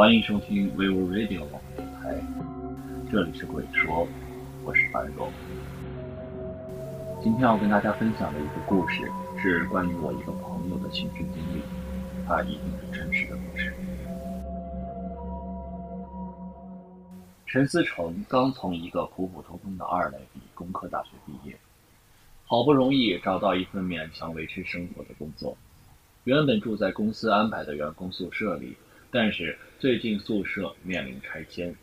欢迎收听 vivo radio 网络电台，这里是鬼说，我是樊荣。今天要跟大家分享的一个故事，是关于我一个朋友的亲身经历，它一定是真实的故事。陈思成刚从一个普普通通的二类理工科大学毕业，好不容易找到一份勉强维持生活的工作，原本住在公司安排的员工宿舍里。但是最近宿舍面临拆迁，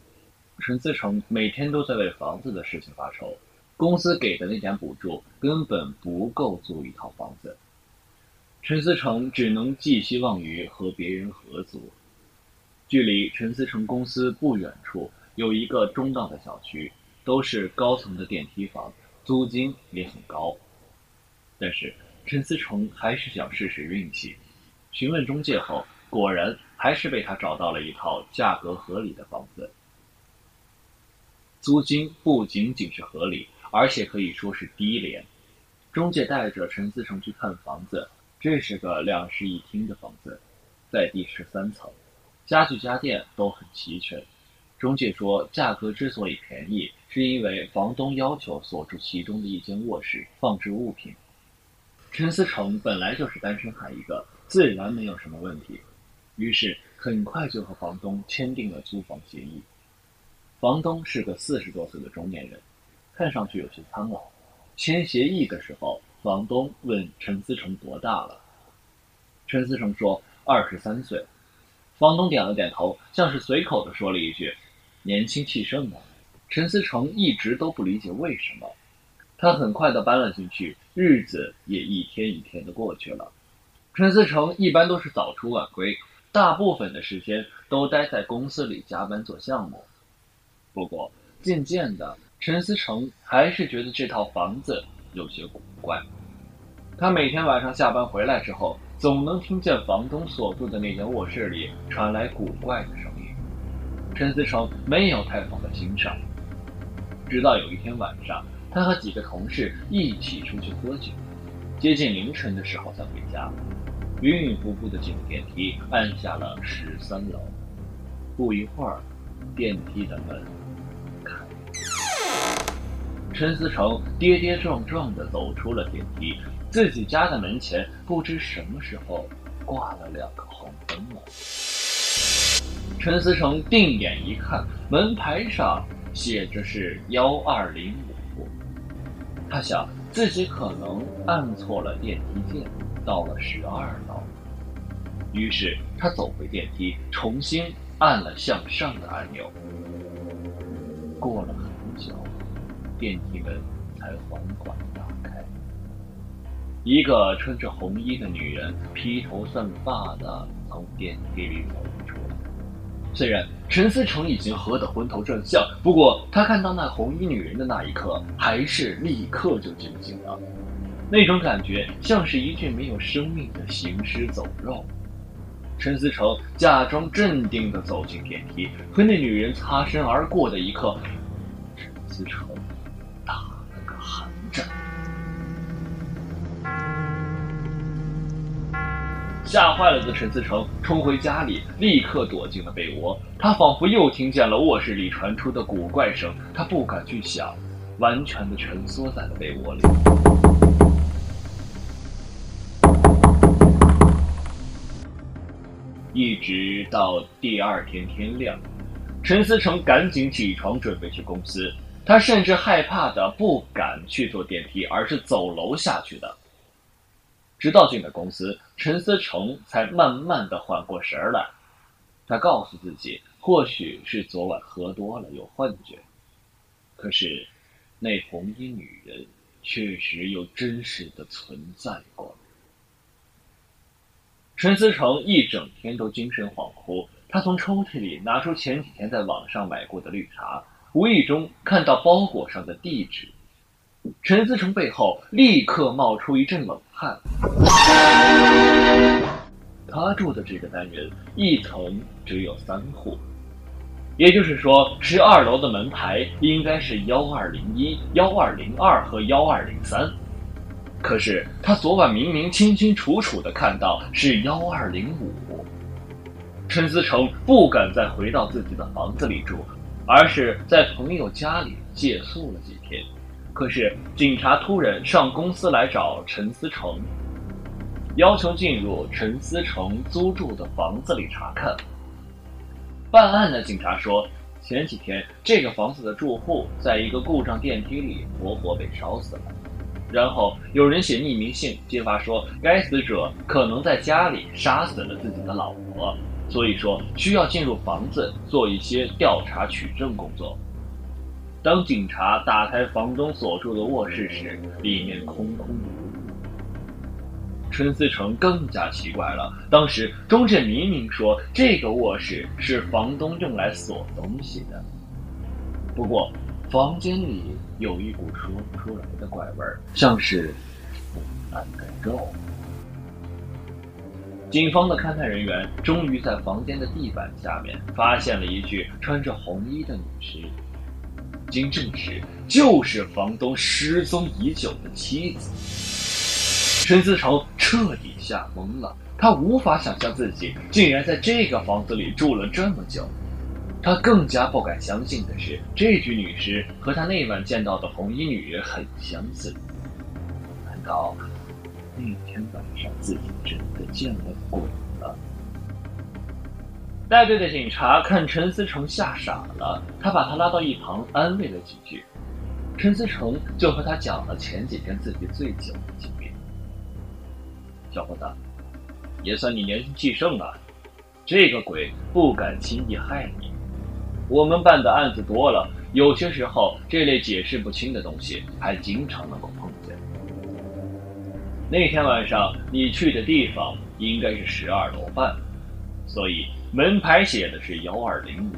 陈思成每天都在为房子的事情发愁。公司给的那点补助根本不够租一套房子，陈思成只能寄希望于和别人合租。距离陈思成公司不远处有一个中档的小区，都是高层的电梯房，租金也很高。但是陈思成还是想试试运气，询问中介后，果然。还是被他找到了一套价格合理的房子，租金不仅仅是合理，而且可以说是低廉。中介带着陈思成去看房子，这是个两室一厅的房子，在第十三层，家具家电都很齐全。中介说，价格之所以便宜，是因为房东要求锁住其中的一间卧室放置物品。陈思成本来就是单身汉一个，自然没有什么问题。于是很快就和房东签订了租房协议。房东是个四十多岁的中年人，看上去有些苍老。签协议的时候，房东问陈思成多大了，陈思成说二十三岁。房东点了点头，像是随口的说了一句：“年轻气盛啊。”陈思成一直都不理解为什么。他很快的搬了进去，日子也一天一天的过去了。陈思成一般都是早出晚归。大部分的时间都待在公司里加班做项目。不过，渐渐的，陈思成还是觉得这套房子有些古怪。他每天晚上下班回来之后，总能听见房东所住的那间卧室里传来古怪的声音。陈思成没有太放在心上，直到有一天晚上，他和几个同事一起出去喝酒，接近凌晨的时候才回家。晕晕乎乎的进了电梯，按下了十三楼。不一会儿，电梯的门开，陈思成跌跌撞撞的走出了电梯。自己家的门前，不知什么时候挂了两个红灯笼。陈思成定眼一看，门牌上写着是幺二零五。他想，自己可能按错了电梯键。到了十二楼，于是他走回电梯，重新按了向上的按钮。过了很久，电梯门才缓缓打开。一个穿着红衣的女人披头散发的从电梯里走了出来。虽然陈思成已经喝得昏头转向，不过他看到那红衣女人的那一刻，还是立刻就惊醒了。那种感觉像是一具没有生命的行尸走肉。陈思成假装镇定地走进电梯，和那女人擦身而过的一刻，陈思成打了个寒战。吓坏了的陈思成冲回家里，立刻躲进了被窝。他仿佛又听见了卧室里传出的古怪声，他不敢去想，完全的蜷缩在了被窝里。一直到第二天天亮，陈思成赶紧起床准备去公司。他甚至害怕的不敢去坐电梯，而是走楼下去的。直到进了公司，陈思成才慢慢的缓过神来。他告诉自己，或许是昨晚喝多了有幻觉。可是，那红衣女人确实又真实的存在过。陈思成一整天都精神恍惚。他从抽屉里拿出前几天在网上买过的绿茶，无意中看到包裹上的地址，陈思成背后立刻冒出一阵冷汗。他住的这个单元一层只有三户，也就是说，十二楼的门牌应该是幺二零一、幺二零二和幺二零三。可是他昨晚明明清清楚楚的看到是幺二零五，陈思成不敢再回到自己的房子里住，而是在朋友家里借宿了几天。可是警察突然上公司来找陈思成，要求进入陈思成租住的房子里查看。办案的警察说，前几天这个房子的住户在一个故障电梯里活活被烧死了。然后有人写匿名信揭发说，该死者可能在家里杀死了自己的老婆，所以说需要进入房子做一些调查取证工作。当警察打开房东所住的卧室时，里面空空如也。陈思成更加奇怪了，当时钟振明明说这个卧室是房东用来锁东西的，不过房间里。有一股说不出来的怪味儿，像是腐烂的肉。警方的勘探人员终于在房间的地板下面发现了一具穿着红衣的女尸，经证实就是房东失踪已久的妻子。陈思成彻底吓懵了，他无法想象自己竟然在这个房子里住了这么久。他更加不敢相信的是，这具女尸和他那晚见到的红衣女人很相似。难道那天晚上自己真的见了鬼了？带队的警察看陈思成吓傻了，他把他拉到一旁安慰了几句。陈思成就和他讲了前几天自己醉酒的经历。小伙子，也算你年轻气盛啊，这个鬼不敢轻易害你。我们办的案子多了，有些时候这类解释不清的东西还经常能够碰见。那天晚上你去的地方应该是十二楼半，所以门牌写的是幺二零五。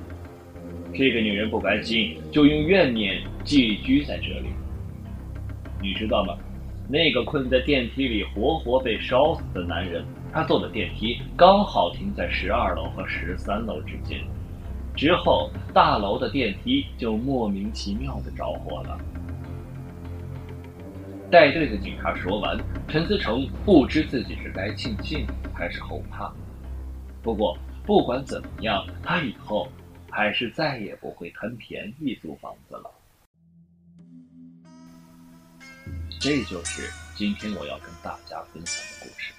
这个女人不甘心，就用怨念寄居在这里。你知道吗？那个困在电梯里活活被烧死的男人，他坐的电梯刚好停在十二楼和十三楼之间。之后，大楼的电梯就莫名其妙的着火了。带队的警察说完，陈思成不知自己是该庆幸还是后怕。不过，不管怎么样，他以后还是再也不会贪便宜租房子了。这就是今天我要跟大家分享的故事。